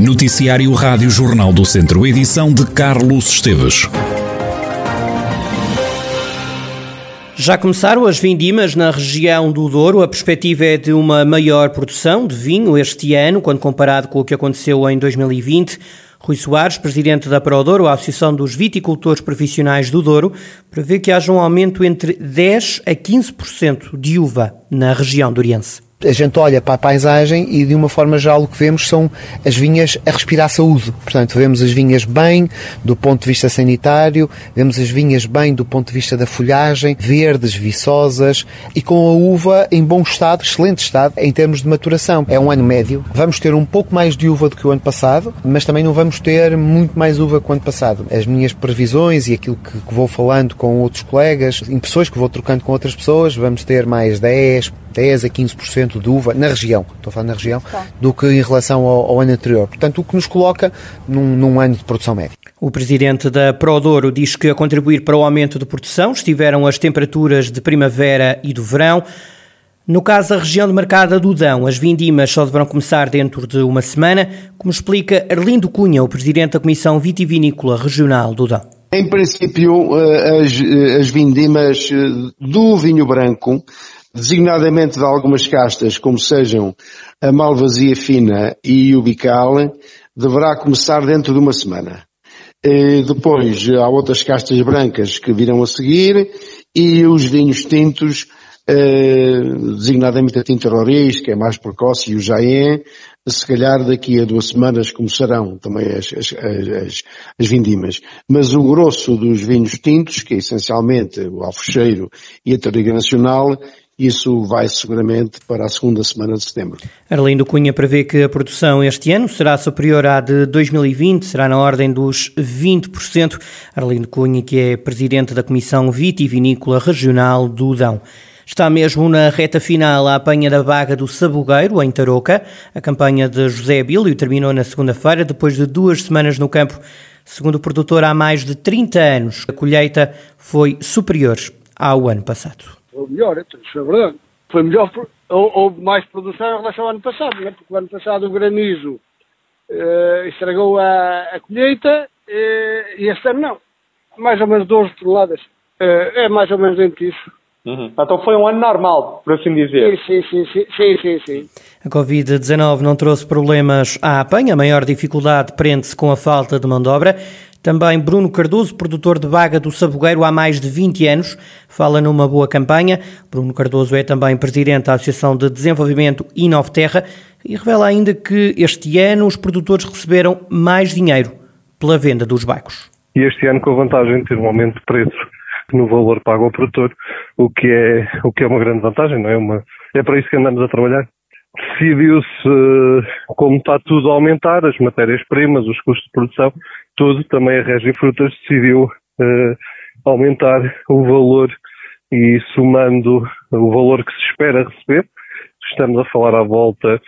Noticiário Rádio Jornal do Centro, edição de Carlos Esteves. Já começaram as vindimas na região do Douro. A perspectiva é de uma maior produção de vinho este ano, quando comparado com o que aconteceu em 2020. Rui Soares, presidente da Prodouro, a Associação dos Viticultores Profissionais do Douro, prevê que haja um aumento entre 10% a 15% de uva na região doriense a gente olha para a paisagem e de uma forma geral o que vemos são as vinhas a respirar saúde. Portanto, vemos as vinhas bem do ponto de vista sanitário, vemos as vinhas bem do ponto de vista da folhagem, verdes, viçosas e com a uva em bom estado, excelente estado em termos de maturação. É um ano médio. Vamos ter um pouco mais de uva do que o ano passado, mas também não vamos ter muito mais uva que o ano passado. As minhas previsões e aquilo que, vou falando com outros colegas, impressões que vou trocando com outras pessoas, vamos ter mais 10, 10 a 15% de uva na região, estou a falar na região, do que em relação ao, ao ano anterior. Portanto, o que nos coloca num, num ano de produção média. O presidente da Prodouro diz que a contribuir para o aumento de produção estiveram as temperaturas de primavera e do verão. No caso da região demarcada do Dão, as vindimas só deverão começar dentro de uma semana, como explica Arlindo Cunha, o presidente da Comissão Vitivinícola Regional do Dão. Em princípio, eh, as, eh, as vindimas eh, do vinho branco designadamente de algumas castas, como sejam a malvasia fina e o bical, deverá começar dentro de uma semana. E depois há outras castas brancas que virão a seguir e os vinhos tintos, eh, designadamente a tinta Roriz, que é mais precoce, e o Jaén, se calhar daqui a duas semanas começarão também as, as, as, as vindimas. Mas o grosso dos vinhos tintos, que é essencialmente o alfecheiro e a Toriga Nacional, isso vai seguramente para a segunda semana de setembro. Arlindo Cunha prevê que a produção este ano será superior à de 2020, será na ordem dos 20%. Arlindo Cunha, que é presidente da Comissão Vitivinícola Regional do Dão. Está mesmo na reta final a apanha da vaga do Sabugueiro, em Tarouca. A campanha de José Abílio terminou na segunda-feira, depois de duas semanas no campo. Segundo o produtor, há mais de 30 anos, a colheita foi superior ao ano passado ou melhor, então, isso é verdade. Foi melhor, houve mais produção em relação ao ano passado, né? porque o ano passado o granizo uh, estragou a, a colheita uh, e este ano não. Mais ou menos 12 toneladas. Uh, é mais ou menos dentro disso. Uhum. Então foi um ano normal, por assim dizer. Sim, sim, sim, sim, sim, sim. A Covid-19 não trouxe problemas à apanha, a maior dificuldade prende-se com a falta de mão de obra. Também Bruno Cardoso, produtor de baga do Sabugueiro há mais de 20 anos, fala numa boa campanha. Bruno Cardoso é também presidente da Associação de Desenvolvimento Terra e revela ainda que este ano os produtores receberam mais dinheiro pela venda dos bagos. E este ano com a vantagem de ter um aumento de preço no valor pago ao produtor, o que é, o que é uma grande vantagem, não é? Uma, é para isso que andamos a trabalhar decidiu-se, como está tudo a aumentar, as matérias-primas, os custos de produção, tudo, também a Regi Frutas decidiu uh, aumentar o valor e somando o valor que se espera receber, estamos a falar à volta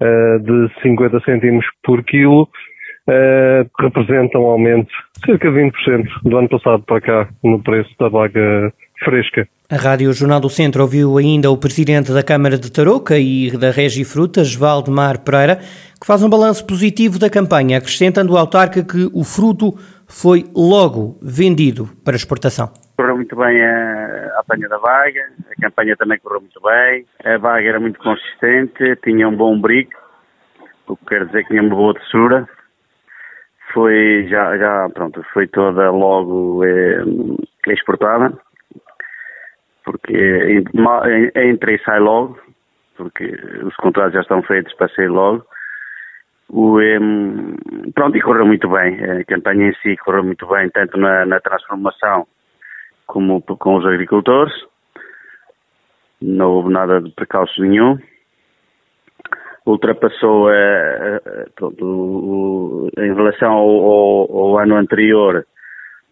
uh, de 50 cêntimos por quilo, uh, representa um aumento de cerca de 20% do ano passado para cá no preço da vaga fresca. A Rádio Jornal do Centro ouviu ainda o presidente da Câmara de Tarouca e da Regi Frutas, Valdemar Pereira, que faz um balanço positivo da campanha, acrescentando ao autarca que o fruto foi logo vendido para exportação. Correu muito bem a, apanha da vaga, a campanha também correu muito bem, a vaga era muito consistente, tinha um bom brico, o que quer dizer que tinha uma boa textura. Foi já, já pronto, foi toda logo eh, exportada porque entra e sai logo, porque os contratos já estão feitos para sair logo. O, um, pronto, e correu muito bem. A campanha em si correu muito bem, tanto na, na transformação como com os agricultores. Não houve nada de precalço nenhum. Ultrapassou, pronto, o, o, em relação ao, ao, ao ano anterior,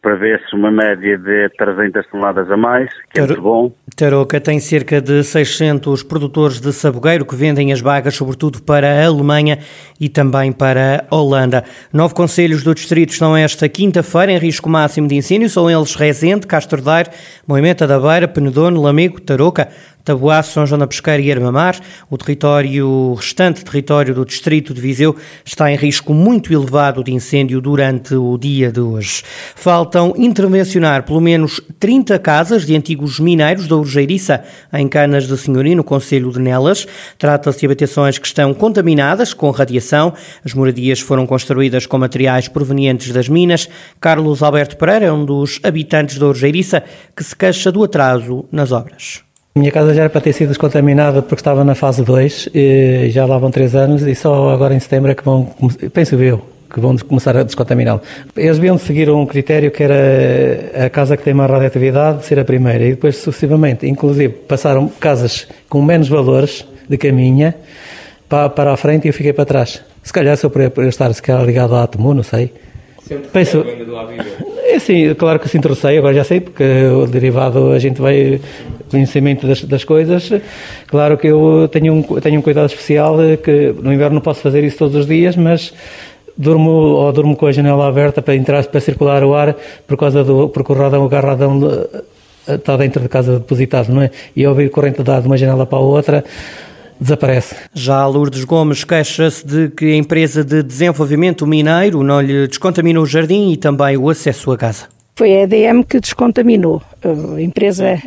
prevê-se uma média de 300 toneladas a mais, que é muito bom. Tarouca tem cerca de 600 produtores de sabogueiro que vendem as bagas, sobretudo para a Alemanha e também para a Holanda. Nove conselhos do distrito estão esta quinta-feira em risco máximo de incêndio, são eles Rezende, Castro Daire, Moimenta da Beira, Penedono, Lamego, Tarouca, Taboaço, São João da Pesqueira e Armamar. O território, o restante território do distrito de Viseu está em risco muito elevado de incêndio durante o dia de hoje. Faltam intervencionar pelo menos 30 casas de antigos mineiros da Urgeiriça, em Canas de Senhorim, no Conselho de Nelas. Trata-se de habitações que estão contaminadas com radiação. As moradias foram construídas com materiais provenientes das minas. Carlos Alberto Pereira é um dos habitantes da Urgeiriça que se queixa do atraso nas obras. Minha casa já era para ter sido descontaminada porque estava na fase 2, e já lá vão 3 anos e só agora em setembro é que vão, penso eu, que vão começar a descontaminá-lo. Eles deviam seguir um critério que era a casa que tem mais radioatividade ser a primeira e depois sucessivamente. Inclusive passaram casas com menos valores de caminha para, para a frente e eu fiquei para trás. Se calhar se eu por estar se calhar ligado à Atomu, não sei. Sempre Penso, é sim, claro que se interessei, agora já sei, porque o derivado a gente vai conhecimento das, das coisas. Claro que eu tenho um, tenho um cuidado especial, que no inverno não posso fazer isso todos os dias, mas durmo ou durmo com a janela aberta para entrar para circular o ar por causa do porque o radão o garradão eh, está dentro de casa depositado, não é? E ouvir corrente de de uma janela para a outra desaparece. Já Lourdes Gomes queixa-se de que a empresa de desenvolvimento mineiro não lhe descontaminou o jardim e também o acesso à casa. Foi a EDM que descontaminou a empresa.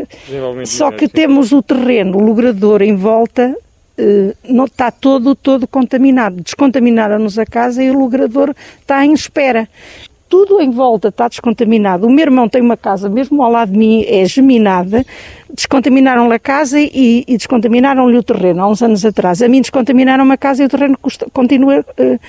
Só que temos o terreno, o logrador em volta, eh, não está todo, todo contaminado. Descontaminaram-nos a casa e o logrador está em espera tudo em volta está descontaminado. O meu irmão tem uma casa, mesmo ao lado de mim, é geminada. Descontaminaram-lhe a casa e, e descontaminaram-lhe o terreno há uns anos atrás. A mim descontaminaram a casa e o terreno continua uh,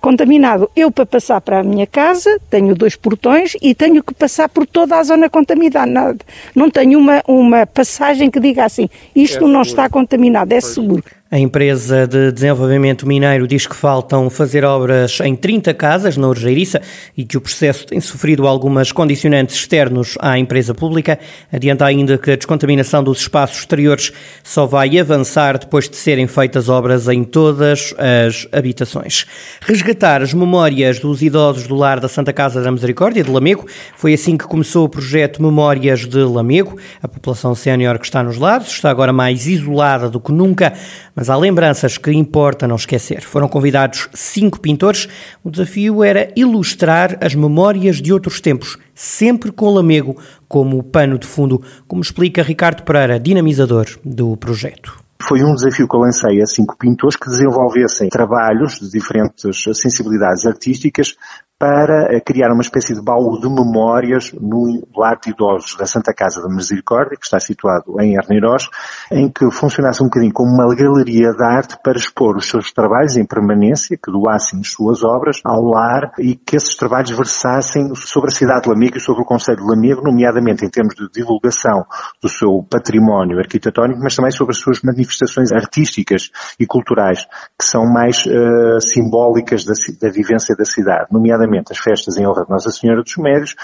contaminado. Eu, para passar para a minha casa, tenho dois portões e tenho que passar por toda a zona contaminada. Não tenho uma, uma passagem que diga assim, isto é não está contaminado, é seguro. A empresa de desenvolvimento mineiro diz que faltam fazer obras em 30 casas na Urgeiriça e que o processo tem sofrido algumas condicionantes externos à empresa pública. Adianta ainda que a descontaminação dos espaços exteriores só vai avançar depois de serem feitas obras em todas as habitações. Resgatar as memórias dos idosos do lar da Santa Casa da Misericórdia de Lamego foi assim que começou o projeto Memórias de Lamego. A população sénior que está nos lares está agora mais isolada do que nunca, mas há lembranças que importa não esquecer. Foram convidados cinco pintores. O desafio era ilustrar as memórias de outros tempos, sempre com Lamego como pano de fundo, como explica Ricardo Pereira, dinamizador do projeto. Foi um desafio que eu lancei a cinco pintores que desenvolvessem trabalhos de diferentes sensibilidades artísticas para eh, criar uma espécie de baú de memórias no lar de idosos da Santa Casa da Misericórdia, que está situado em Arneiroz, em que funcionasse um bocadinho como uma galeria de arte para expor os seus trabalhos em permanência, que doassem as suas obras ao lar e que esses trabalhos versassem sobre a cidade de Lamego e sobre o Conselho de Lamego, nomeadamente em termos de divulgação do seu património arquitetónico, mas também sobre as suas manifestações artísticas e culturais, que são mais uh, simbólicas da, da vivência da cidade, nomeadamente as festas em honra de Nossa Senhora dos Médios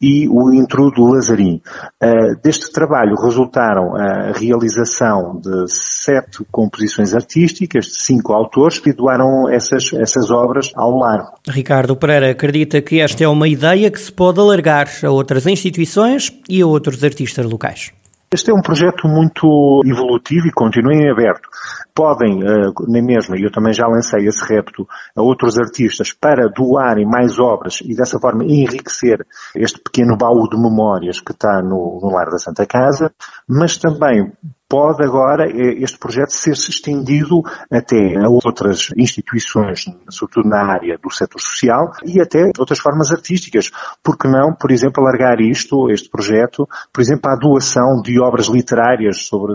e o intro do Lazarim. Uh, deste trabalho resultaram a realização de sete composições artísticas de cinco autores que doaram essas, essas obras ao lar. Ricardo Pereira acredita que esta é uma ideia que se pode alargar a outras instituições e a outros artistas locais. Este é um projeto muito evolutivo e continua em aberto. Podem, uh, nem mesmo, e eu também já lancei esse repto a outros artistas para doarem mais obras e dessa forma enriquecer este pequeno baú de memórias que está no, no Lar da Santa Casa, mas também pode agora eh, este projeto ser-se estendido até a outras instituições, sobretudo na área do setor social e até outras formas artísticas. Por que não, por exemplo, alargar isto, este projeto, por exemplo, à doação de obras literárias sobre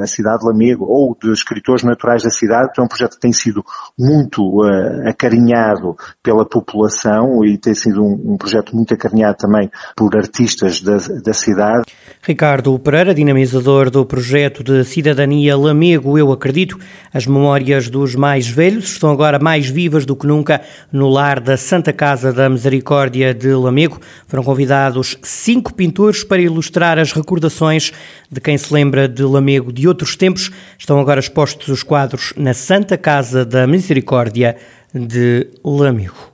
a cidade de Lamego ou de escritores naturais da cidade, que é um projeto que tem sido muito uh, acarinhado pela população e tem sido um, um, projeto muito acarinhado também por artistas da, da cidade. Ricardo Pereira, dinamizador do projeto projeto de cidadania Lamego Eu Acredito. As memórias dos mais velhos estão agora mais vivas do que nunca no lar da Santa Casa da Misericórdia de Lamego. Foram convidados cinco pintores para ilustrar as recordações de quem se lembra de Lamego de outros tempos. Estão agora expostos os quadros na Santa Casa da Misericórdia de Lamego.